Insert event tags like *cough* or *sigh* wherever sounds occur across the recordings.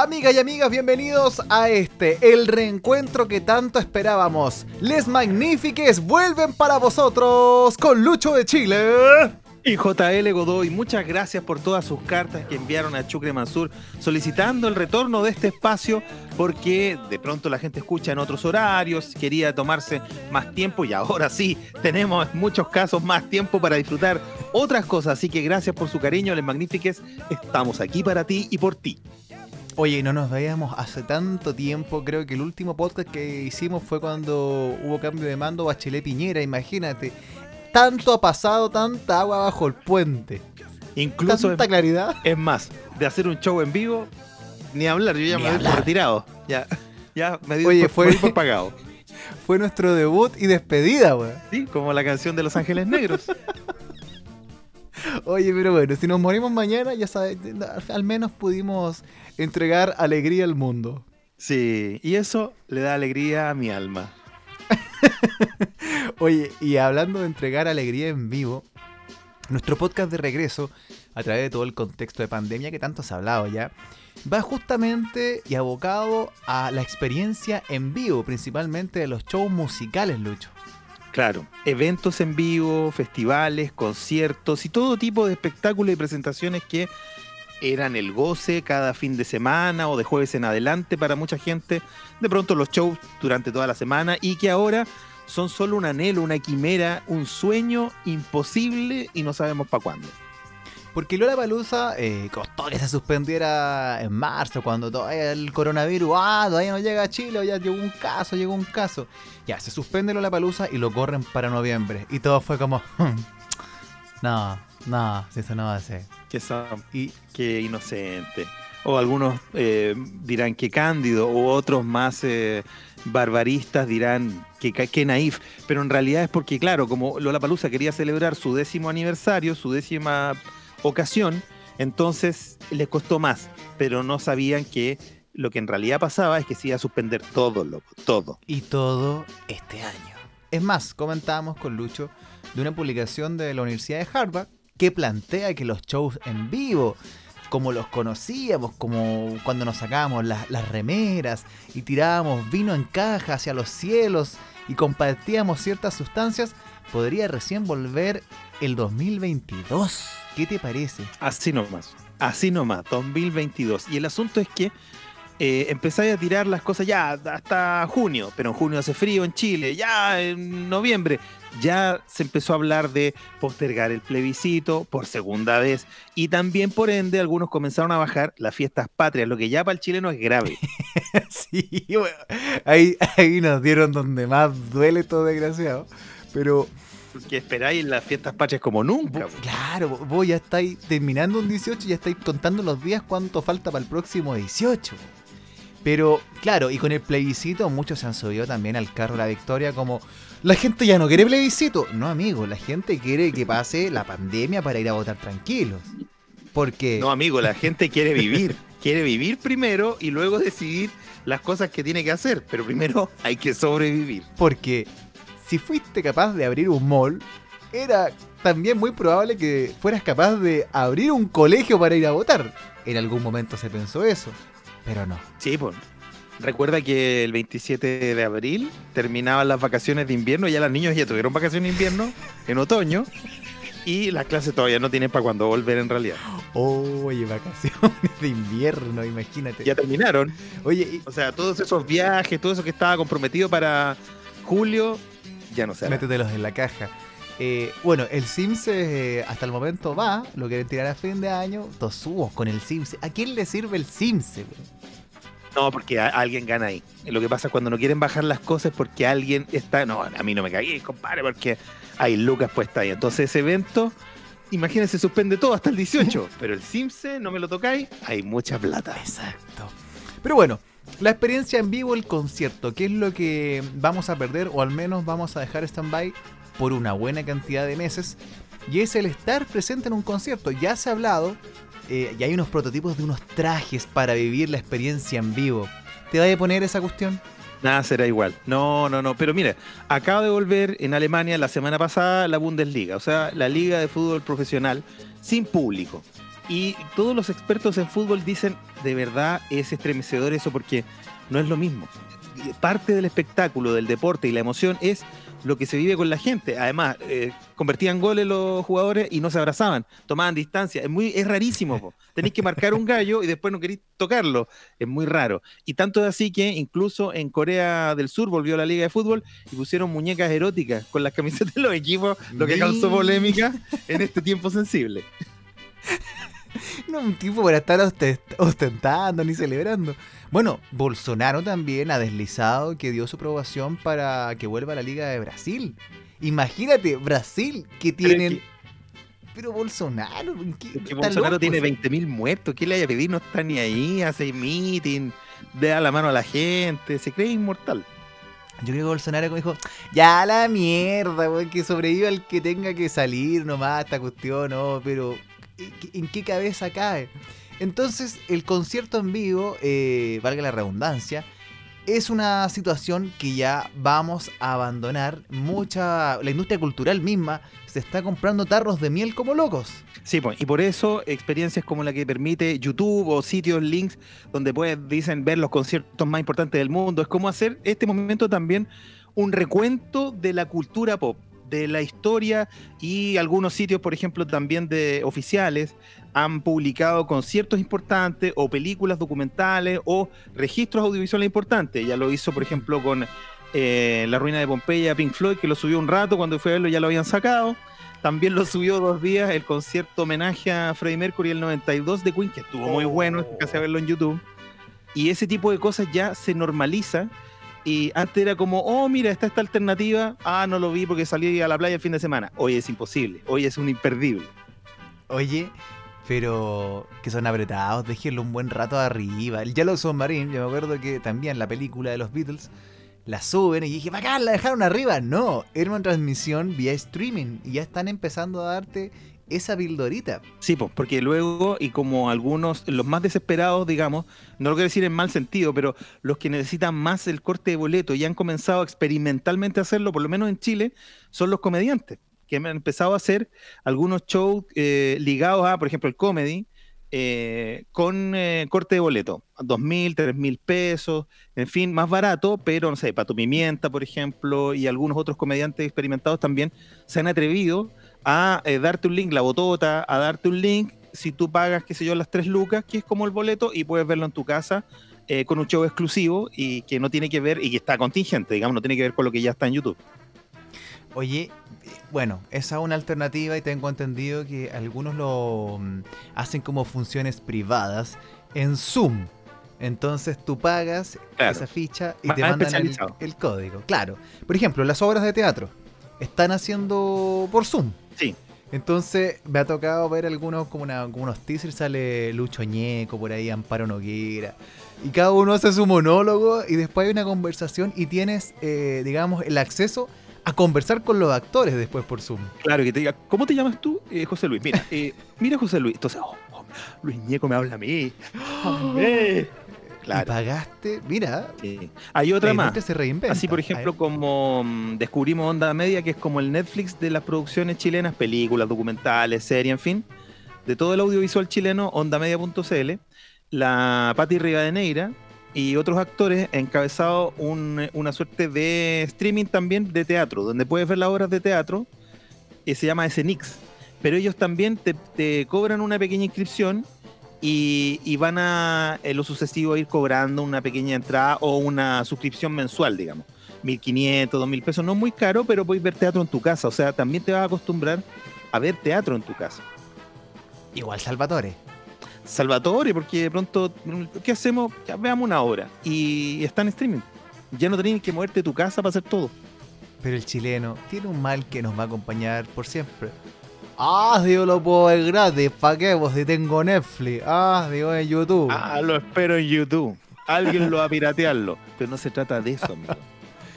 Amigas y amigas, bienvenidos a este, el reencuentro que tanto esperábamos. Les Magnifiques vuelven para vosotros con Lucho de Chile. Y JL Godoy, muchas gracias por todas sus cartas que enviaron a Chucre Mansur solicitando el retorno de este espacio porque de pronto la gente escucha en otros horarios, quería tomarse más tiempo y ahora sí, tenemos en muchos casos más tiempo para disfrutar otras cosas. Así que gracias por su cariño, Les Magnifiques, estamos aquí para ti y por ti. Oye, no nos veíamos hace tanto tiempo. Creo que el último podcast que hicimos fue cuando hubo cambio de mando Bachelet Piñera, imagínate. Tanto ha pasado, tanta agua bajo el puente. Incluso Tanta claridad. *laughs* es más, de hacer un show en vivo, ni hablar, yo ya Ni me doy por hablar. retirado. Ya, ya me di Oye, por, fue- me di por pagado. *laughs* Fue nuestro debut y despedida, weón. Sí, como la canción de Los Ángeles Negros. *laughs* Oye, pero bueno, si nos morimos mañana, ya sabes, al menos pudimos entregar alegría al mundo. Sí, y eso le da alegría a mi alma. *laughs* Oye, y hablando de entregar alegría en vivo, nuestro podcast de regreso, a través de todo el contexto de pandemia que tanto se ha hablado ya, va justamente y abocado a la experiencia en vivo, principalmente de los shows musicales, Lucho. Claro, eventos en vivo, festivales, conciertos y todo tipo de espectáculos y presentaciones que eran el goce cada fin de semana o de jueves en adelante para mucha gente. De pronto los shows durante toda la semana y que ahora son solo un anhelo, una quimera, un sueño imposible y no sabemos para cuándo. Porque Lola Palusa costó que se suspendiera en marzo, cuando todavía el coronavirus, ah, todavía no llega a Chile, ya llegó un caso, llegó un caso. Ya, se suspende Lola Palusa y lo corren para noviembre. Y todo fue como, *laughs* no, no, si eso no va a ser. Que son Y Qué inocente. O algunos eh, dirán que cándido, o otros más eh, barbaristas dirán que, que naif. Pero en realidad es porque, claro, como Lola Palusa quería celebrar su décimo aniversario, su décima ocasión, entonces les costó más. Pero no sabían que lo que en realidad pasaba es que se iba a suspender todo, loco, todo. Y todo este año. Es más, comentábamos con Lucho de una publicación de la Universidad de Harvard que plantea que los shows en vivo, como los conocíamos, como cuando nos sacábamos las, remeras y tirábamos vino en caja hacia los cielos y compartíamos ciertas sustancias, podría recién volver el 2022. ¿Qué te parece? Así nomás. Así nomás, 2022. Y el asunto es que eh, empezáis a tirar las cosas ya hasta junio, pero en junio hace frío en Chile, ya en noviembre. Ya se empezó a hablar de postergar el plebiscito por segunda vez y también por ende algunos comenzaron a bajar las fiestas patrias, lo que ya para el chileno es grave. *laughs* sí, bueno, ahí, ahí nos dieron donde más duele todo desgraciado. Pero Porque esperáis las fiestas patrias como nunca. Vos- Claro, vos- vos ya estáis terminando un 18 y ya estáis contando los días cuánto falta para el próximo 18. Pero, claro, y con el plebiscito muchos se han subido también al carro de la victoria como la gente ya no quiere plebiscito. No, amigo, la gente quiere que pase la pandemia para ir a votar tranquilos. Porque, No, amigo, la gente quiere vivir. *laughs* Quiere vivir primero y luego decidir las cosas que tiene que hacer. Pero primero hay que sobrevivir. porque si fuiste capaz de abrir un mall, era también muy probable que fueras capaz de abrir un colegio para ir a votar. En algún momento se pensó eso, pero no. Sí, pues. Recuerda que el 27 de abril terminaban las vacaciones de invierno, ya los niños ya tuvieron vacaciones de invierno en otoño y las clases todavía no tienen para cuándo volver en realidad. Oye, vacaciones de invierno, imagínate. Ya terminaron. Oye, y- O sea, todos esos viajes, todo eso que estaba comprometido para julio, ya no se métetelos en la caja. Eh, bueno, el Sims eh, hasta el momento va, lo quieren tirar a fin de año, dos subos con el Sims. ¿A quién le sirve el Sims? güey? No, porque a- alguien gana ahí. Lo que pasa es cuando no quieren bajar las cosas es porque alguien está. No, a mí no me cagué, compadre, porque hay lucas puestas ahí. Entonces ese evento, imagínense, suspende todo hasta el 18. *laughs* pero el Simse, no me lo tocáis, hay mucha plata. Exacto. Pero bueno, la experiencia en vivo, el concierto, ¿qué es lo que vamos a perder o al menos vamos a dejar stand-by por una buena cantidad de meses? Y es el estar presente en un concierto. Ya se ha hablado eh, y hay unos prototipos de unos trajes para vivir la experiencia en vivo. ¿Te vaya a poner esa cuestión? Nada será igual. No, no, no. Pero mira, acaba de volver en Alemania la semana pasada la Bundesliga, o sea, la liga de fútbol profesional sin público. Y todos los expertos en fútbol dicen, de verdad es estremecedor eso porque no es lo mismo. Parte del espectáculo, del deporte y la emoción es lo que se vive con la gente. Además, eh, convertían goles los jugadores y no se abrazaban, tomaban distancia. Es muy, es rarísimo. Tenéis que marcar un gallo y después no queréis tocarlo. Es muy raro. Y tanto es así que incluso en Corea del Sur volvió la Liga de Fútbol y pusieron muñecas eróticas con las camisetas de los equipos, lo que causó polémica en este tiempo sensible. *laughs* No un tipo para estar ostentando ni celebrando. Bueno, Bolsonaro también ha deslizado que dio su aprobación para que vuelva a la Liga de Brasil. Imagínate, Brasil, que tienen... Pero Bolsonaro, ¿qué, Bolsonaro tiene 20.000 muertos, ¿qué le haya pedido? No está ni ahí, hace meeting, da la mano a la gente, se cree inmortal. Yo creo que Bolsonaro dijo, ya la mierda, que sobreviva el que tenga que salir nomás esta cuestión, no, pero ¿en qué cabeza cae? Entonces, el concierto en vivo, eh, valga la redundancia, es una situación que ya vamos a abandonar. Mucha. La industria cultural misma se está comprando tarros de miel como locos. Sí, pues, y por eso experiencias como la que permite YouTube o sitios, links, donde puedes, dicen, ver los conciertos más importantes del mundo. Es como hacer este momento también un recuento de la cultura pop de la historia y algunos sitios, por ejemplo, también de oficiales, han publicado conciertos importantes o películas documentales o registros audiovisuales importantes. Ya lo hizo, por ejemplo, con eh, La Ruina de Pompeya, Pink Floyd, que lo subió un rato, cuando fue a verlo ya lo habían sacado. También lo subió dos días el concierto homenaje a Freddie Mercury el 92 de Queen, que estuvo muy bueno, casi a verlo en YouTube. Y ese tipo de cosas ya se normaliza y antes era como, oh, mira, está esta alternativa. Ah, no lo vi porque salí a la playa el fin de semana. Hoy es imposible. Hoy es un imperdible. Oye, pero que son apretados, déjenlo un buen rato arriba. El Yellow Submarine, yo me acuerdo que también la película de los Beatles la suben y dije, bacán, la dejaron arriba. No, era transmisión vía streaming y ya están empezando a darte esa pildorita. Sí, porque luego, y como algunos, los más desesperados, digamos, no lo quiero decir en mal sentido, pero los que necesitan más el corte de boleto y han comenzado experimentalmente a hacerlo, por lo menos en Chile, son los comediantes, que han empezado a hacer algunos shows eh, ligados a, por ejemplo, el comedy, eh, con eh, corte de boleto, dos mil, tres mil pesos, en fin, más barato, pero no sé, Pato Pimienta, por ejemplo, y algunos otros comediantes experimentados también se han atrevido a eh, darte un link, la botota, a darte un link, si tú pagas, qué sé yo, las tres lucas, que es como el boleto, y puedes verlo en tu casa con un show exclusivo y que no tiene que ver, y que está contingente, digamos, no tiene que ver con lo que ya está en YouTube. Oye, bueno, esa es una alternativa y tengo entendido que algunos lo mm, hacen como funciones privadas en Zoom. Entonces tú pagas esa ficha y te mandan el, el, código. Claro. Por ejemplo, las obras de teatro están haciendo por Zoom. Sí. Entonces me ha tocado ver algunos como, unos teasers, sale Lucho Ñeco por ahí, Amparo Noguera. Y cada uno hace su monólogo y después hay una conversación y tienes, eh, digamos, el acceso a conversar con los actores después por Zoom. Claro, que te diga, ¿cómo te llamas tú? Eh, José Luis. Mira, eh, mira José Luis. Entonces, oh, oh, Luis Ñeco me habla a mí. *gasps* Y pagaste, mira. Hay otra más. Así, por ejemplo, como mm, descubrimos Onda Media, que es como el Netflix de las producciones chilenas, películas, documentales, series, en fin, de todo el audiovisual chileno, ondamedia.cl, la Patti Rivadeneira y otros actores encabezado una suerte de streaming también de teatro, donde puedes ver las obras de teatro, que se llama SNX. Pero ellos también te, cobran una pequeña inscripción y, van a, en lo sucesivo, ir cobrando una pequeña entrada o una suscripción mensual, digamos. 1.500, 2.000 pesos, no muy caro, pero puedes ver teatro en tu casa. O sea, también te vas a acostumbrar a ver teatro en tu casa. Igual Salvatore. Salvatore, porque de pronto, ¿qué hacemos? Ya veamos una obra y está en streaming. Ya no tienes que moverte de tu casa para hacer todo. Pero el chileno tiene un mal que nos va a acompañar por siempre. Ah, digo, lo puedo ver gratis. ¿Para qué? Pues si tengo Netflix. Ah, digo, en YouTube. Ah, lo espero en YouTube. Alguien lo va a piratearlo. Pero no se trata de eso, amigo.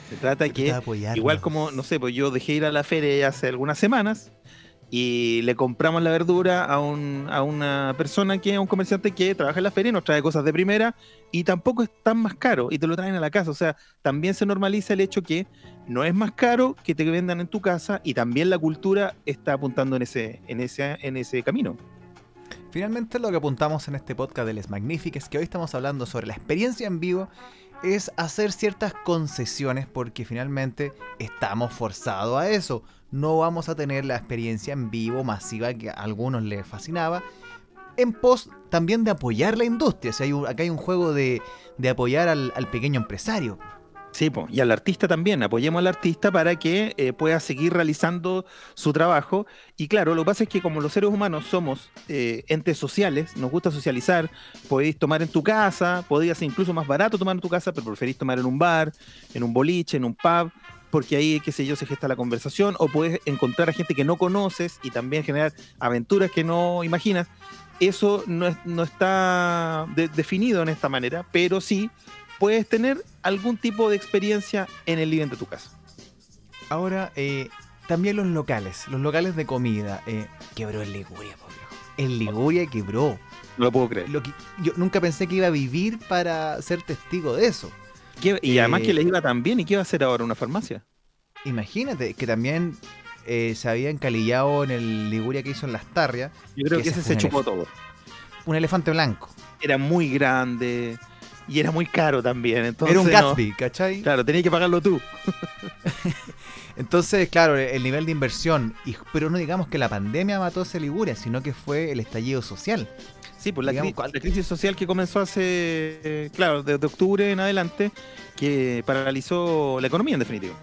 Se trata de que, igual como, no sé, pues yo dejé ir a la feria hace algunas semanas y le compramos la verdura a, un, a una persona que es un comerciante que trabaja en la feria y nos trae cosas de primera y tampoco es tan más caro y te lo traen a la casa. O sea, también se normaliza el hecho que no es más caro que te vendan en tu casa y también la cultura está apuntando en ese, en ese, en ese camino. Finalmente lo que apuntamos en este podcast de Les Magnifiques, que hoy estamos hablando sobre la experiencia en vivo, es hacer ciertas concesiones porque finalmente estamos forzados a eso. No vamos a tener la experiencia en vivo masiva que a algunos les fascinaba. En pos también de apoyar la industria. O hay acá hay un juego de, apoyar al pequeño empresario. Sí, y al artista también, apoyemos al artista para que eh, pueda seguir realizando su trabajo. Y claro, lo que pasa es que como los seres humanos somos eh, entes sociales, nos gusta socializar, podéis tomar en tu casa, podría ser incluso más barato tomar en tu casa, pero preferís tomar en un bar, en un boliche, en un pub, porque ahí, qué sé yo, se gesta la conversación, o puedes encontrar a gente que no conoces y también generar aventuras que no imaginas. Eso no, no está definido en esta manera, pero sí puedes tener algún tipo de experiencia en el living de tu casa. Ahora, eh, también los locales, los locales de comida. Eh, quebró en Liguria, viejo. En Liguria quebró. No lo puedo creer. yo nunca pensé que iba a vivir para ser testigo de eso. y además que le iba tan bien, ¿y qué va a hacer ahora una farmacia? Imagínate, que también eh, se había encalillado en el Liguria que hizo en las Tarrias. Yo creo que, ese se chupó todo. Un elefante blanco. Era muy grande, y era muy caro también. Entonces, era un Gatsby, ¿cachai? Claro, tenías que pagarlo tú. *laughs* Entonces, claro, el nivel de inversión, y, pero no digamos que la pandemia mató a Liguria, sino que fue el estallido social. Sí, pues la, crisis social que comenzó hace, claro, desde octubre en adelante, que paralizó la economía en definitiva.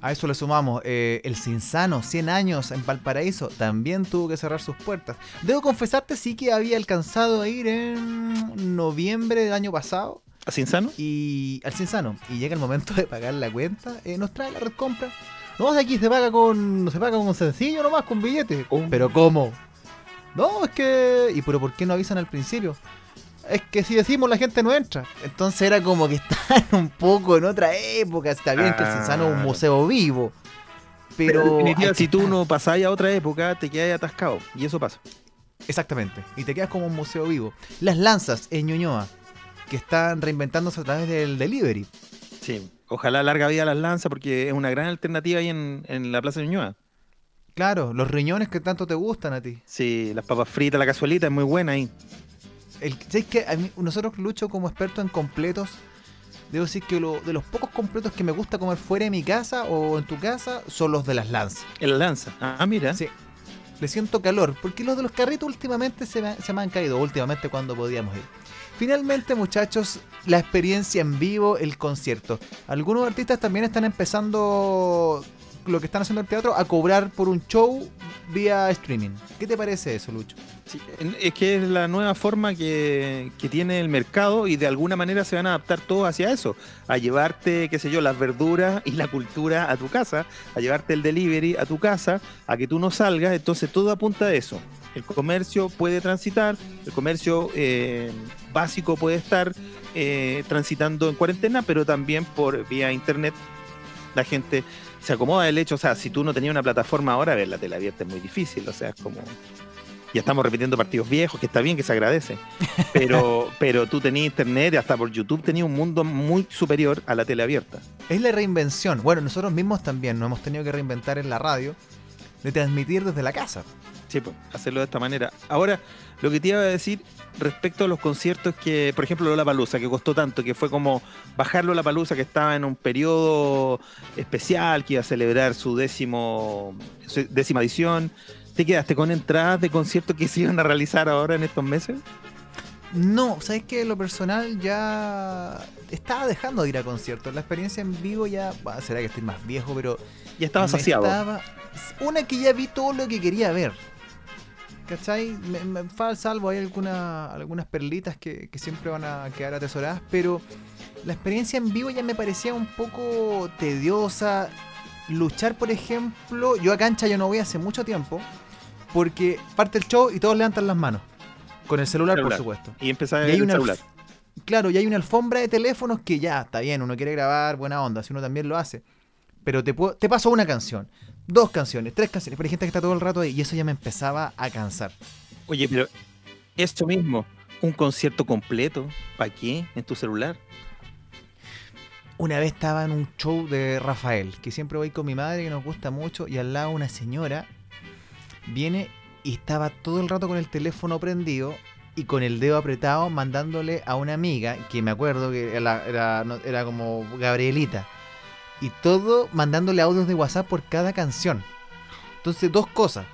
A eso le sumamos eh, el Cinsano, 100 años en Valparaíso, también tuvo que cerrar sus puertas. Debo confesarte, sí que había alcanzado a ir en noviembre del año pasado. ¿A Cinsano? Y al Cinsano. Y llega el momento de pagar la cuenta, eh, nos trae la red compra. No, aquí se paga con. se paga con sencillo nomás, con billete. Oh. Pero ¿cómo? No, es que. ¿Y pero por qué no avisan al principio? Es que si decimos la gente no entra. Entonces era como que *laughs* están un poco en otra época. Está bien que el Cinsano es un museo vivo. Pero, si tú no pasás a otra época, te quedas atascado. Y eso pasa. Exactamente. Y te quedas como un museo vivo. Las lanzas en Ñuñoa, que están reinventándose a través del delivery. Sí, ojalá larga vida las lanzas porque es una gran alternativa ahí en, en la Plaza de Ñuñoa. Claro, los riñones que tanto te gustan a ti. Sí, las papas fritas, la cazuelita es muy buena ahí el, ¿sabes que nosotros lucho como expertos en completos. Debo decir que lo, de los pocos completos que me gusta comer fuera de mi casa o en tu casa son los de las lanzas. ¿El lanza? Ah, mira. Sí. Le siento calor, porque los de los carritos últimamente se me, se me han caído, últimamente cuando podíamos ir. Finalmente, muchachos, la experiencia en vivo, el concierto. Algunos artistas también están empezando lo que están haciendo en el teatro a cobrar por un show vía streaming. ¿Qué te parece eso, Lucho? Es que es la nueva forma que, tiene el mercado y de alguna manera se van a adaptar todos hacia eso, a llevarte, qué sé yo, las verduras y la cultura a tu casa, a llevarte el delivery a tu casa, a que tú no salgas, entonces todo apunta a eso. El comercio puede transitar, el comercio eh, básico puede estar eh, transitando en cuarentena, pero también por vía internet la gente se acomoda. Del hecho, o sea, si tú no tenías una plataforma ahora, ver la tele abierta es muy difícil, o sea, es como ya estamos repitiendo partidos viejos, que está bien, que se agradece. Pero, *laughs* pero tú tenías internet, hasta por YouTube tenías un mundo muy superior a la tele abierta. Es la reinvención. Bueno, nosotros mismos también nos hemos tenido que reinventar en la radio de transmitir desde la casa. Sí, pues, hacerlo de esta manera. Ahora, lo que te iba a decir respecto a los conciertos que, por ejemplo, Lola Palusa, que costó tanto, que fue como bajarlo la Palusa, que estaba en un periodo especial, que iba a celebrar su décimo, su décima edición. ¿Te quedaste con entradas de conciertos que se iban a realizar ahora en estos meses? No, sabes que lo personal ya estaba dejando de ir a conciertos. La experiencia en vivo ya, será que estoy más viejo, pero ya estaba saciado. una que ya vi todo lo que quería ver. ¿Cachai? Me, me salvo, hay alguna, algunas perlitas que, que, siempre van a quedar atesoradas, pero la experiencia en vivo ya me parecía un poco tediosa. Luchar, por ejemplo, yo a cancha yo no voy hace mucho tiempo, porque parte el show y todos levantan las manos. Con el celular, por supuesto. Y empezar a el celular. Claro, y hay una alfombra de teléfonos que ya, está bien, uno quiere grabar, buena onda, si uno también lo hace. Pero te, te paso una canción dos canciones, tres canciones, pero hay gente que está todo el rato ahí y eso ya me empezaba a cansar. Oye, pero esto mismo, un concierto completo, ¿para qué? En tu celular. Una vez estaba en un show de Rafael, que siempre voy con mi madre, que nos gusta mucho, y al lado una señora viene y estaba todo el rato con el teléfono prendido y con el dedo apretado mandándole a una amiga, que me acuerdo que era, era, era como Gabrielita, y todo mandándole audios de WhatsApp por cada canción. Entonces, dos cosas.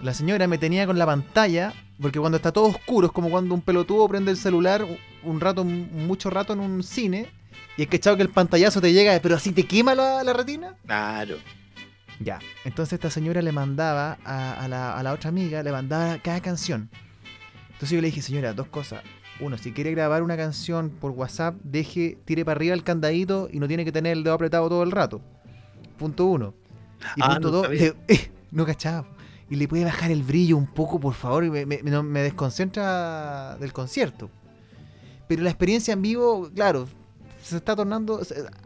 La señora me tenía con la pantalla, porque cuando está todo oscuro es como cuando un pelotudo prende el celular un rato, mucho rato en un cine, y es que echado que el pantallazo te llega, pero así te quema la, la retina. Claro. Ya, entonces esta señora le mandaba a, la, a la otra amiga, le mandaba cada canción. Entonces yo le dije, señora, dos cosas. Uno, si quiere grabar una canción por WhatsApp, deje, tire para arriba el candadito y no tiene que tener el dedo apretado todo el rato. Punto uno. Y Ah, punto no dos, le- *laughs* no cachaba. Y le puede bajar el brillo un poco, por favor, y me, me- desconcentra del concierto. Pero la experiencia en vivo, claro, se está tornando,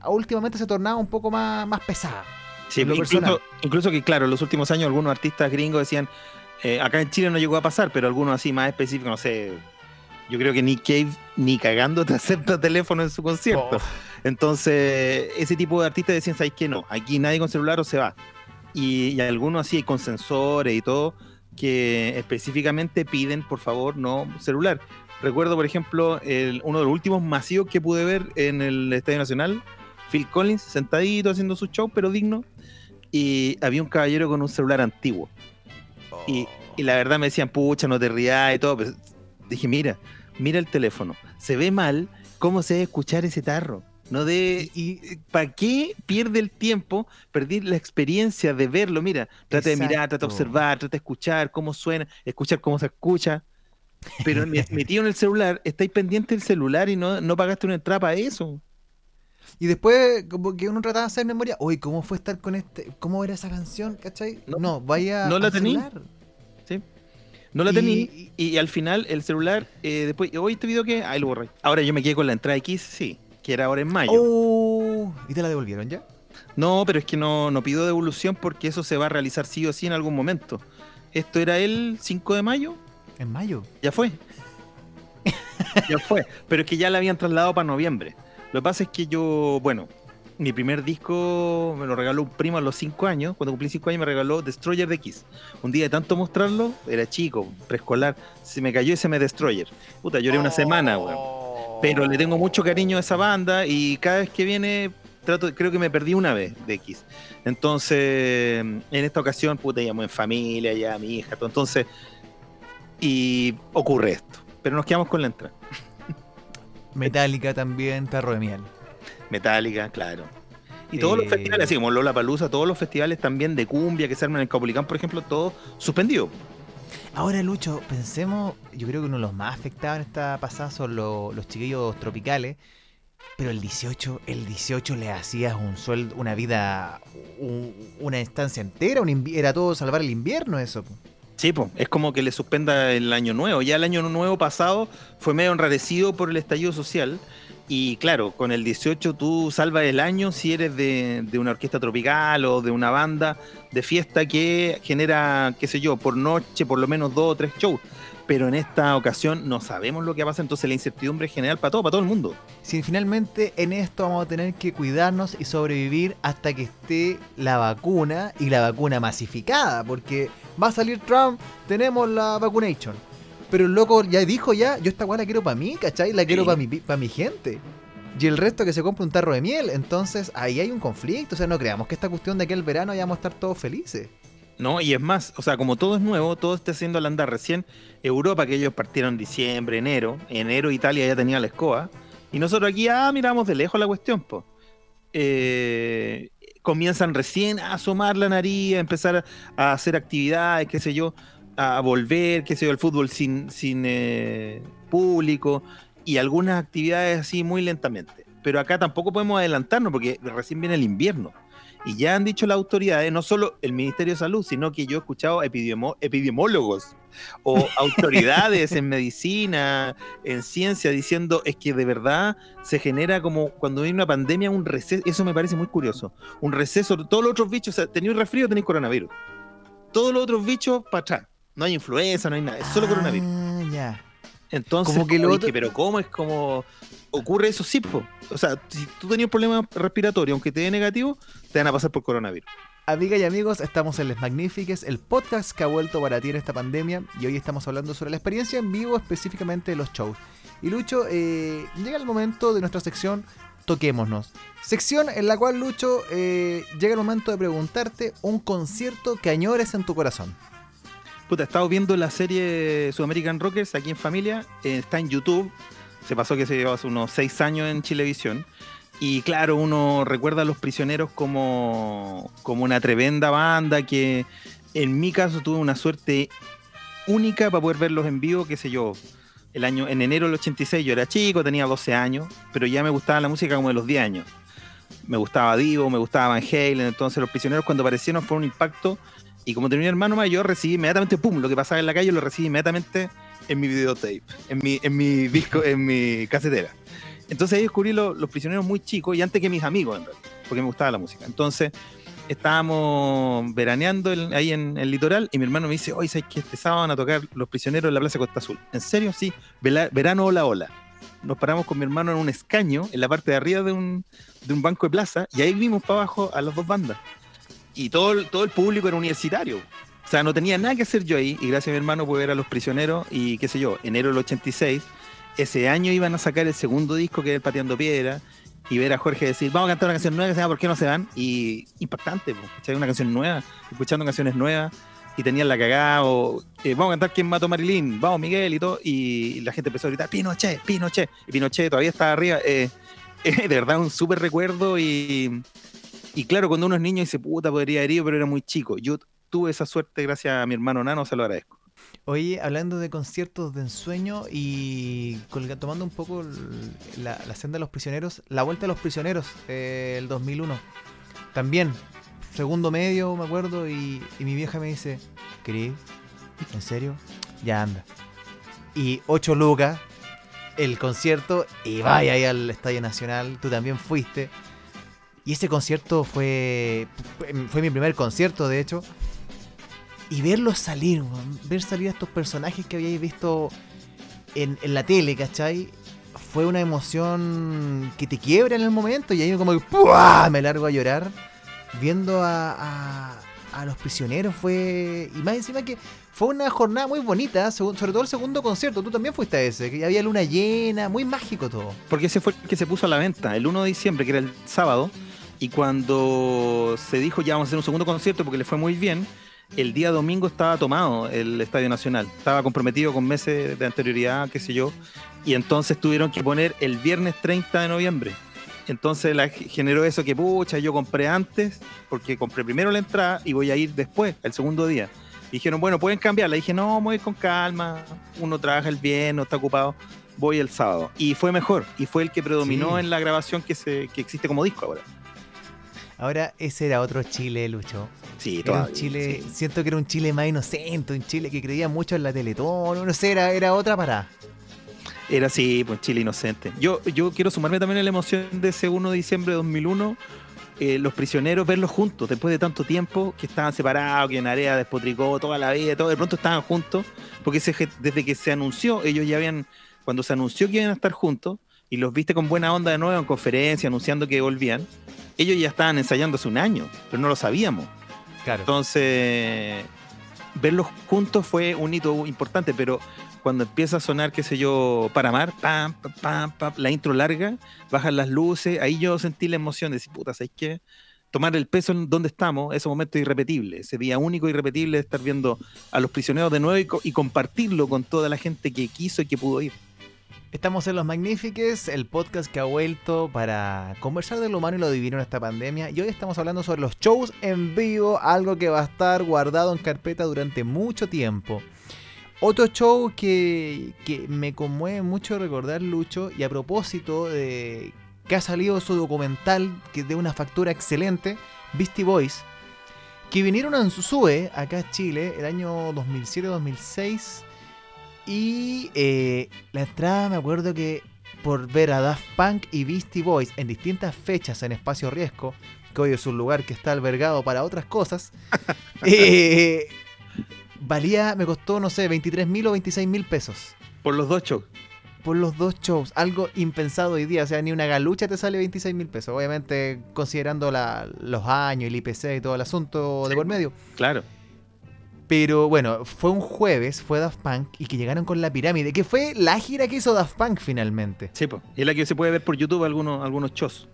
últimamente se tornaba un poco más, más pesada. Sí, lo incluso, personal. incluso que, claro, en los últimos años algunos artistas gringos decían, eh, acá en Chile no llegó a pasar, pero algunos así más específicos, no sé, yo creo que Nick Cave ni cagando te *laughs* acepta teléfono en su concierto. Oh. Entonces, ese tipo de artistas decían, ¿sabes qué? No, aquí nadie con celular o se va. Y, y algunos así con sensores y todo, que específicamente piden, por favor, no celular. Recuerdo, por ejemplo, el- uno de los últimos masivos que pude ver en el Estadio Nacional, Phil Collins, sentadito haciendo su show, pero digno, y había un caballero con un celular antiguo. Y, y la verdad me decían, pucha, no te rías y todo. Pero dije, mira, mira el teléfono. Se ve mal, ¿cómo se debe escuchar ese tarro? No de. Y- ¿Para qué pierde el tiempo? Perdí la experiencia de verlo. Mira, trata de mirar, trata de observar, trata de escuchar cómo suena, escuchar cómo se escucha. Pero me- *laughs* metido en el celular, estáis pendiente del celular y no, no pagaste una entrada para eso. Y después, como que uno trataba de hacer memoria, uy, ¿cómo fue estar con este? ¿Cómo era esa canción? ¿Cachai? No, No, vaya. no la al tení. celular. No la Y- tení. Y, al final el celular, eh, después, hoy este video que, ahí lo borré. Ahora yo me quedé con la entrada X, sí, que era ahora en mayo. Oh, ¿Y te la devolvieron ya? No, pero es que no, no pido devolución porque eso se va a realizar sí o sí en algún momento. Esto era el 5 de mayo, En mayo. ya fue. ya fue. Pero es que ya la habían trasladado para noviembre. Lo que pasa es que yo, bueno, mi primer disco me lo regaló un primo a los 5 años. Cuando cumplí 5 años me regaló Destroyer de X. Un día de tanto mostrarlo, era chico, preescolar, se me cayó ese me Destroyer. Puta, lloré una semana, weón. Pero le tengo mucho cariño a esa banda y cada vez que viene, trato, creo que me perdí una vez de X. Entonces, en esta ocasión, puta, llamo en familia, ya a mi hija, todo. Entonces, y ocurre esto. Pero nos quedamos con la entrada. Metallica también, Tarro de Miel. Metálica, claro. Y todos los Eh. festivales, así como Lola Palusa, todos los festivales también de cumbia que se arman en el Caupolicán, por ejemplo, todo suspendido. Ahora, Lucho, pensemos, yo creo que uno de los más afectados en esta pasada son lo- los chiquillos tropicales, pero el 18, el 18 le hacías un sueldo, una vida, un- una estancia entera, un era todo salvar el invierno eso. Sí, po, es como que le suspenda el año nuevo. Ya el año nuevo pasado fue medio enrarecido por el estallido social. Y claro, con el 18 tú salvas el año si eres de, de una orquesta tropical o de una banda de fiesta que genera, qué sé yo, por noche por lo menos dos o tres shows. Pero en esta ocasión no sabemos lo que pasa, entonces la incertidumbre es general para todo, para todo el mundo. Si finalmente en esto vamos a tener que cuidarnos y sobrevivir hasta que esté la vacuna y la vacuna masificada, porque va a salir Trump, tenemos la vacunation. Pero el loco ya dijo ya, yo esta weá la quiero para mí, ¿cachai? La quiero Sí. para mi, pa' mi gente. Y el resto que se compre un tarro de miel. Entonces ahí hay un conflicto. O sea, no creamos que esta cuestión de aquí al verano ya vamos a estar todos felices. No, y es más, o sea, como todo es nuevo, todo está haciendo al andar. Recién Europa, que ellos partieron diciembre, enero, enero Italia ya tenía la escoba, y nosotros aquí, ah, miramos de lejos la cuestión, pues. comienzan recién a asomar la nariz, a empezar a, a hacer actividades, qué sé yo, a volver, qué sé yo, el fútbol sin, sin eh, público, y algunas actividades así muy lentamente. Pero acá tampoco podemos adelantarnos porque recién viene el invierno. Y ya han dicho las autoridades, no solo el Ministerio de Salud, sino que yo he escuchado epidemo- epidemiólogos o *laughs* autoridades en medicina, en ciencia, diciendo es que de verdad se genera como cuando hay una pandemia un receso. Eso me parece muy curioso. Un receso. Todos los otros bichos, o sea, tenéis resfrío, tenéis coronavirus. Todos los otros bichos para atrás. No hay influenza, no hay nada, es solo coronavirus. Ah, ya. Entonces, Como que lo como otro- dije, pero ¿cómo es como.? ocurre eso sí, po. o sea, si tú tenías un problema respiratorio, aunque te dé negativo, te van a pasar por coronavirus. Amigas y amigos, estamos en Les Magnifiques, el podcast que ha vuelto para ti en esta pandemia y hoy estamos hablando sobre la experiencia en vivo, específicamente de los shows. Y Lucho, eh, llega el momento de nuestra sección Toquémonos. Sección en la cual, Lucho, eh, llega el momento de preguntarte un concierto que añores en tu corazón. Puta, he estado viendo la serie Sudamerican Rockers aquí en familia, eh, está en YouTube, se pasó que se llevó hace unos seis años en Chilevisión. Y claro, uno recuerda a los prisioneros como, como una tremenda banda que en mi caso tuve una suerte única para poder verlos en vivo, qué sé yo. El año, en enero del 86 yo era chico, tenía 12 años, pero ya me gustaba la música como de los 10 años. Me gustaba Divo, me gustaba Van Halen, entonces los prisioneros cuando aparecieron fue un impacto. Y como tenía un hermano mayor, recibí inmediatamente, pum, lo que pasaba en la calle lo recibí inmediatamente en mi videotape, en mi, en mi disco, en mi casetera. Entonces ahí descubrí los prisioneros muy chicos y antes que mis amigos, en realidad, porque me gustaba la música. Entonces estábamos veraneando ahí en el litoral y mi hermano me dice, oye, ¿sabes que este sábado van a tocar los prisioneros en la Plaza Costa Azul? ¿En serio? Sí, verano hola hola. Nos paramos con mi hermano en un escaño, en la parte de arriba de un, de un banco de plaza, y ahí vimos para abajo a las dos bandas. Y todo, todo el público era universitario. O sea, no tenía nada que hacer yo ahí, y gracias a mi hermano pude ver a los prisioneros, y qué sé yo, enero del 86, ese año iban a sacar el segundo disco que era el Pateando Piedra, y ver a Jorge decir, vamos a cantar una canción nueva que se llama ¿Por qué no se van? Y impactante, pues, una canción nueva, escuchando canciones nuevas, y tenían la cagada, o eh, vamos a cantar quién mató a Marilyn, vamos Miguel y todo, y la gente empezó a gritar, Pinochet, Pinochet, y Pinochet todavía está arriba, eh, *laughs* de verdad un súper recuerdo, y, y claro, cuando uno es niño dice, puta, podría haber pero era muy chico. Yo tuve esa suerte gracias a mi hermano Nano, se lo agradezco. Oye, hablando de conciertos de ensueño y tomando un poco la, senda de los prisioneros, la vuelta de los prisioneros, eh, el 2001, también, segundo medio, me acuerdo, y, mi vieja me dice, ¿querés? ¿En serio? Ya anda. Y ocho lucas, el concierto, y vaya ahí al Estadio Nacional, tú también fuiste. Y ese concierto fue, fue mi primer concierto, de hecho y verlos salir, ver salir a estos personajes que habíais visto en, la tele, ¿cachai? Fue una emoción que te quiebra en el momento y ahí como que me largo a llorar viendo a, a, los prisioneros. Fue. Y más encima que fue una jornada muy bonita, sobre todo el segundo concierto. Tú también fuiste a ese, que había luna llena, muy mágico todo. Porque ese fue el que se puso a la venta, el 1 de diciembre, que era el sábado. Y cuando se dijo ya vamos a hacer un segundo concierto porque le fue muy bien, el día domingo estaba tomado el Estadio Nacional, estaba comprometido con meses de anterioridad, qué sé yo, y entonces tuvieron que poner el viernes 30 de noviembre. Entonces la, generó eso que, pucha, yo compré antes, porque compré primero la entrada y voy a ir después, el segundo día. dijeron, bueno, pueden cambiarla. dije, no, voy con calma, uno trabaja el viernes, no está ocupado, voy el sábado. Y fue mejor, y fue el que predominó en la grabación que, se, que existe como disco ahora. Ahora, ese era otro Chile, Lucho. Sí, era Chile, siento que era un Chile más inocente, un Chile que creía mucho en la Teletón, no sé, era, era otra para. Era así, pues Chile inocente. Yo, yo quiero sumarme también a la emoción de ese 1 de diciembre de 2001, eh, los prisioneros, verlos juntos, después de tanto tiempo que estaban separados, que en área despotricó toda la vida, todo, de pronto estaban juntos, porque desde que se anunció, ellos ya habían, cuando se anunció que iban a estar juntos, y los viste con buena onda de nuevo en conferencia, anunciando que volvían, ellos ya estaban ensayando hace un año, pero no lo sabíamos. Claro. Entonces, verlos juntos fue un hito importante, pero cuando empieza a sonar, qué sé yo, para amar, pam, pam, pam, la intro larga, bajan las luces, ahí yo sentí la emoción de decir, puta, ¿sabes qué? Tomar el peso en donde estamos, ese momento irrepetible, ese día único irrepetible de estar viendo a los prisioneros de nuevo y compartirlo con toda la gente que quiso y que pudo ir. Estamos en Los Magnífiques, el podcast que ha vuelto para conversar de lo humano y lo divino en esta pandemia. Y hoy estamos hablando sobre los shows en vivo, algo que va a estar guardado en carpeta durante mucho tiempo. Otro show que, me conmueve mucho recordar, Lucho, y a propósito de que ha salido su documental que de una factura excelente, Beastie Boys, que vinieron en SUE acá a Chile el año 2007-2006 y eh, la entrada me acuerdo que por ver a Daft Punk y Beastie Boys en distintas fechas en Espacio Riesgo, que hoy es un lugar que está albergado para otras cosas, *laughs* eh, valía, me costó, no sé, 23 mil o 26 mil pesos. Por los dos shows. por los dos shows. Algo impensado hoy día. O sea, ni una galucha te sale 26 mil pesos. Obviamente, considerando la, los años, el IPC y todo el asunto de por medio. Claro. Pero bueno, fue un jueves, fue Daft Punk y que llegaron con la pirámide, que fue la gira que hizo Daft Punk finalmente. Sí, pues. Y es la que se puede ver por YouTube algunos, algunos shows.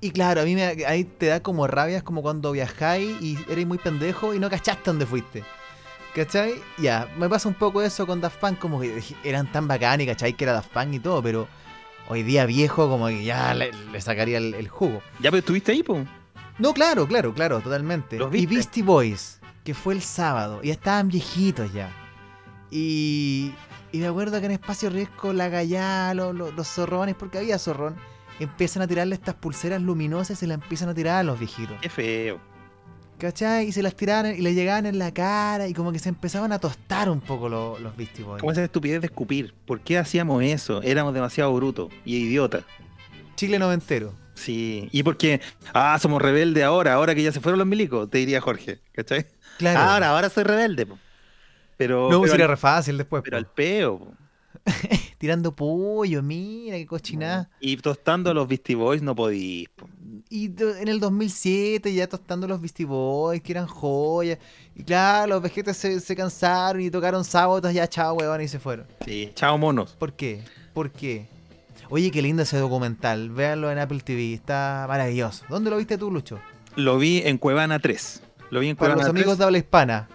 Y claro, a mí me, ahí te da como rabia, es como cuando viajáis y eres muy pendejo y no cachaste dónde fuiste. ¿Cachai? Ya, me pasa un poco eso con Daft Punk, como que eran tan bacanes, ¿cachai? Que era Daft Punk y todo, pero hoy día viejo, como que ya le, sacaría el, jugo. ¿Ya pero estuviste ahí, po? No, claro, claro, claro, totalmente. Y Beastie Boys, que fue el sábado, y estaban viejitos ya. Y, y me acuerdo que en Espacio Riesgo la gallá, los zorrones, porque había zorrón, empiezan a tirarle estas pulseras luminosas y se las empiezan a tirar a los viejitos. Qué feo. ¿Cachai? Y se las tiraban y le llegaban en la cara y como que se empezaban a tostar un poco los, los Beastie Boys. ¿Cómo esa estupidez de escupir? ¿Por qué hacíamos eso? Éramos demasiado brutos y idiotas. Chile noventero. Sí, y porque, ah, somos rebeldes ahora, ahora que ya se fueron los milicos, te diría Jorge, ¿cachai? Claro. Ahora, ahora soy rebelde. Pero, no, sería re fácil después. Pero al peo. *laughs* Tirando pollo, mira qué cochinada. Y tostando a los Beastie Boys no podís. Y en el 2007 ya tostando los Beastie Boys, que eran joyas. Y claro, los vejetes se, cansaron y tocaron sábados, ya chao, weón, y se fueron. Sí, chao, monos. ¿Por qué? ¿Por qué? Oye, qué lindo ese documental. Véanlo en Apple TV, está maravilloso. ¿Dónde lo viste tú, Lucho? Lo vi en Cuevana 3. Lo vi en Cuevana Para los amigos de habla hispana.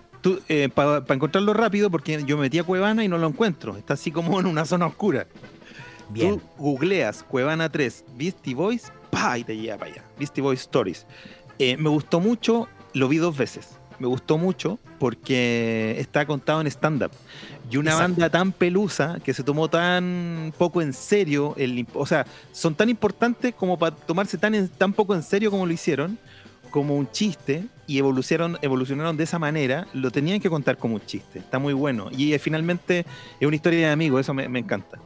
Eh, Para encontrarlo rápido, porque yo me metí a Cuevana y no lo encuentro. Está así como en una zona oscura. Bien. Tú googleas Cuevana 3, Beastie Boys, pa y te lleva para allá. Beastie Boys Stories. Eh, me gustó mucho, lo vi dos veces. Me gustó mucho porque está contado en stand-up. Y una banda tan pelusa que se tomó tan poco en serio, el, o sea, son tan importantes como para tomarse tan, tan poco en serio como lo hicieron como un chiste y evolucionaron, evolucionaron de esa manera, lo tenían que contar como un chiste. Está muy bueno. Y eh, finalmente es una historia de amigos, eso me, encanta.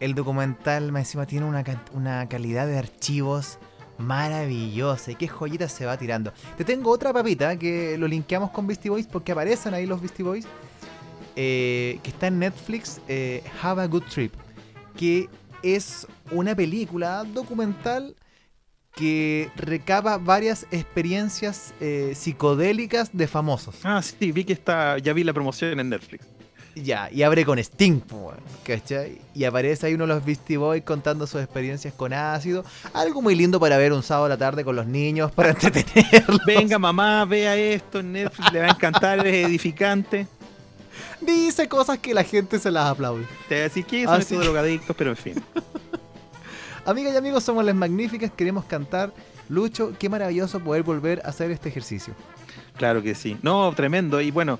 El documental, más encima, tiene una, una calidad de archivos maravillosa. ¿Y qué joyitas se va tirando? Te tengo otra papita que lo linkeamos con Beastie Boys porque aparecen ahí los Beastie Boys. Eh, que está en Netflix, eh, Have a Good Trip. Que es una película documental que recaba varias experiencias eh, psicodélicas de famosos. Ah, sí, vi que está, ya vi la promoción en Netflix. Ya, y abre con Sting, ¿cachai? Y aparece ahí uno de los Beastie Boys contando sus experiencias con ácido. Algo muy lindo para ver un sábado a la tarde con los niños, para *laughs* entretenerlos. Venga, mamá, vea esto en Netflix, le va a encantar, es edificante. Dice cosas que la gente se las aplaude. Te voy a decir que son estos drogadictos, pero en fin. *laughs* Amigas y amigos, somos las magníficas, queremos cantar. Lucho, qué maravilloso poder volver a hacer este ejercicio. Claro que sí. No, tremendo. Y bueno,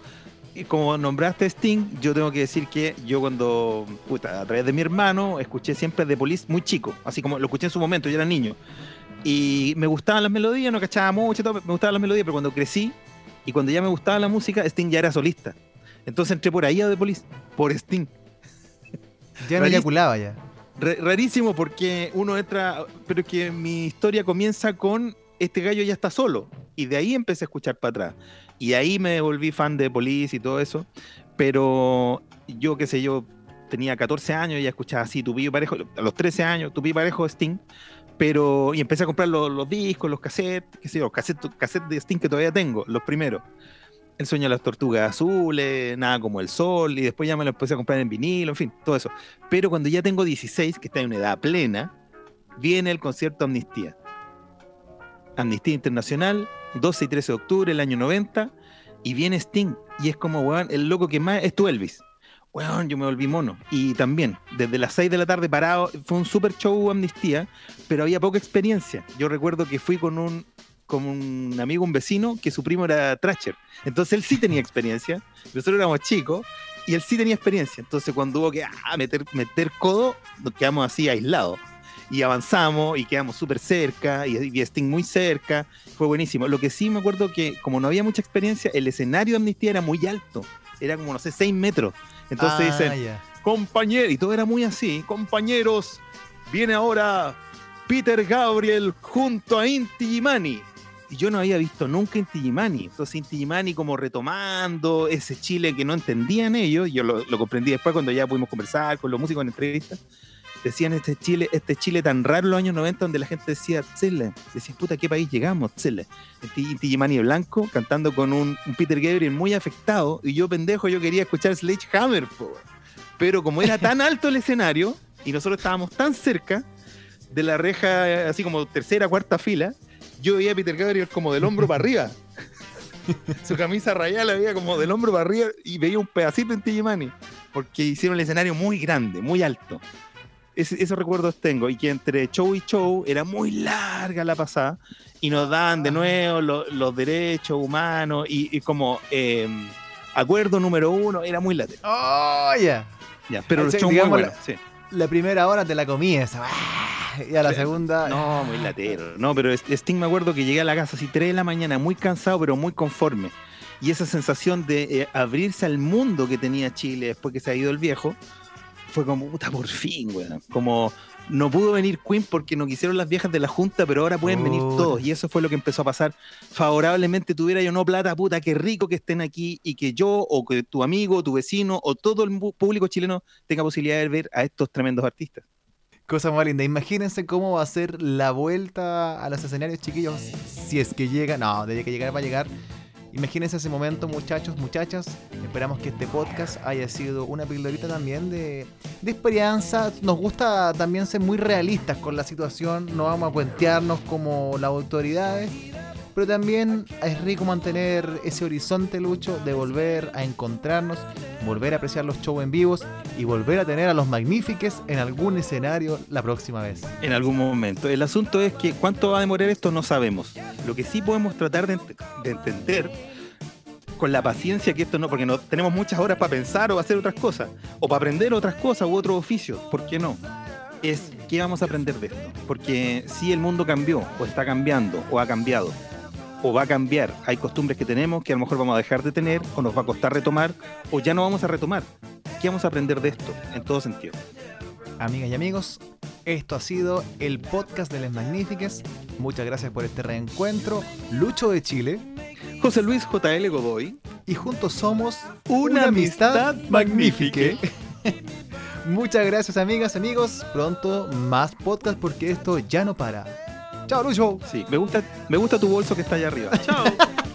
como nombraste Sting, yo tengo que decir que yo cuando, puta, a través de mi hermano, escuché siempre The Police muy chico, así como lo escuché en su momento, yo era niño. Y me gustaban las melodías, no cachaba mucho, me gustaban las melodías, pero cuando crecí y cuando ya me gustaba la música, Sting ya era solista. Entonces entré por ahí a The Police, por Sting. Ya no eyaculaba ya rarísimo porque uno entra, pero que mi historia comienza con este gallo ya está solo. Y de ahí empecé a escuchar para atrás. Y ahí me volví fan de Police y todo eso. Pero yo, qué sé yo, tenía 14 años y ya escuchaba así, Tupillo Parejo, a los 13 años, Tupillo Parejo Sting. Pero, y empecé a comprar los, discos, los cassettes, qué sé yo, cassettes, cassettes de Sting que todavía tengo, los primeros. El sueño de las tortugas azules, nada como el sol, y después ya me lo empecé a comprar en vinilo, en fin, todo eso. Pero cuando ya tengo 16, que está en una edad plena, viene el concierto Amnistía. Amnistía Internacional, 12 y 13 de octubre del año 90, y viene Sting, y es como, weón, el loco que más es tu Elvis. Weón, yo me volví mono. Y también, desde las 6 de la tarde parado, fue un super show Amnistía, pero había poca experiencia. Yo recuerdo que fui con un como un amigo, un vecino, que su primo era Thrasher. Entonces él sí tenía experiencia, nosotros éramos chicos, y él sí tenía experiencia. Entonces cuando hubo que ah, meter, meter codo, nos quedamos así aislados. Y avanzamos y quedamos súper cerca, y, y Sting muy cerca, fue buenísimo. Lo que sí me acuerdo que como no había mucha experiencia, el escenario de Amnistía era muy alto, era como, no sé, 6 metros. Entonces ah, dicen, compañeros, y todo era muy así, compañeros, viene ahora Peter Gabriel junto a Inti Gimani yo no había visto nunca Inti Illimani. Entonces Inti Illimani como retomando ese Chile que no entendían ellos, yo lo, lo comprendí después cuando ya pudimos conversar con los músicos en entrevistas, decían este Chile, este Chile tan raro en los años 90 donde la gente decía, Chile, decían, puta, ¿a qué país llegamos? Chile. Inti blanco cantando con un, un Peter Gabriel muy afectado y yo pendejo, yo quería escuchar Sledgehammer, po. pero como era tan *laughs* alto el escenario y nosotros estábamos tan cerca de la reja, así como tercera, cuarta fila, yo veía a Peter Gabriel como del hombro para arriba. *laughs* Su camisa rayada la veía como del hombro para arriba y veía un pedacito en Tillimani, porque hicieron el escenario muy grande, muy alto. Ese- esos recuerdos tengo, y que entre show y show era muy larga la pasada, y nos dan de nuevo lo- los derechos humanos, y, y como eh, acuerdo número uno, era muy latero. ¡Oh, ya! Ya, pero Ah, los shows muy sí. La primera hora te la comí esa. ¡ah! Y a la segunda. No, muy latero. No, pero Sting me acuerdo que llegué a la casa así 3 de la mañana, muy cansado, pero muy conforme. Y esa sensación de eh, abrirse al mundo que tenía Chile después que se ha ido el viejo, fue como, puta, por fin, weón. Como, no pudo venir Queen porque no quisieron las viejas de la Junta, pero ahora pueden venir Puta. todos. Y eso fue lo que empezó a pasar. Favorablemente tuviera yo no plata, puta, qué rico que estén aquí y que yo, o que tu amigo, tu vecino, o todo el público chileno tenga posibilidad de ver a estos tremendos artistas. Cosa más linda. Imagínense cómo va a ser la vuelta a los escenarios, chiquillos. Si es que llega. No, desde que llegar va a llegar. Imagínense ese momento, muchachos, muchachas. Esperamos que este podcast haya sido una pildorita también de, de esperanza. Nos gusta también ser muy realistas con la situación. No vamos a cuentearnos como las autoridades. Pero también es rico mantener ese horizonte, Lucho, de volver a encontrarnos, volver a apreciar los shows en vivos y volver a tener a los Magnifiques en algún escenario la próxima vez. en algún momento. El asunto es que cuánto va a demorar esto no sabemos. Lo que sí podemos tratar de, ent- de entender con la paciencia que esto no, porque no tenemos muchas horas para pensar o hacer otras cosas, o para aprender otras cosas u otros oficios, ¿por qué no? Es qué vamos a aprender de esto. Porque si el mundo cambió, o está cambiando, o ha cambiado, o va a cambiar, hay costumbres que tenemos que a lo mejor vamos a dejar de tener, o nos va a costar retomar, o ya no vamos a retomar. ¿Qué vamos a aprender de esto? En todo sentido. Amigas y amigos, esto ha sido el podcast de Les Magnifiques. Muchas gracias por este reencuentro. Lucho de Chile. José Luis J.L. Godoy. Y juntos somos Una amistad magnífica. *laughs* Muchas gracias, amigas, amigos. Pronto más podcast porque esto ya no para. Chao, Lucho. Sí, me gusta, me gusta tu bolso que está allá arriba. Chao. *laughs*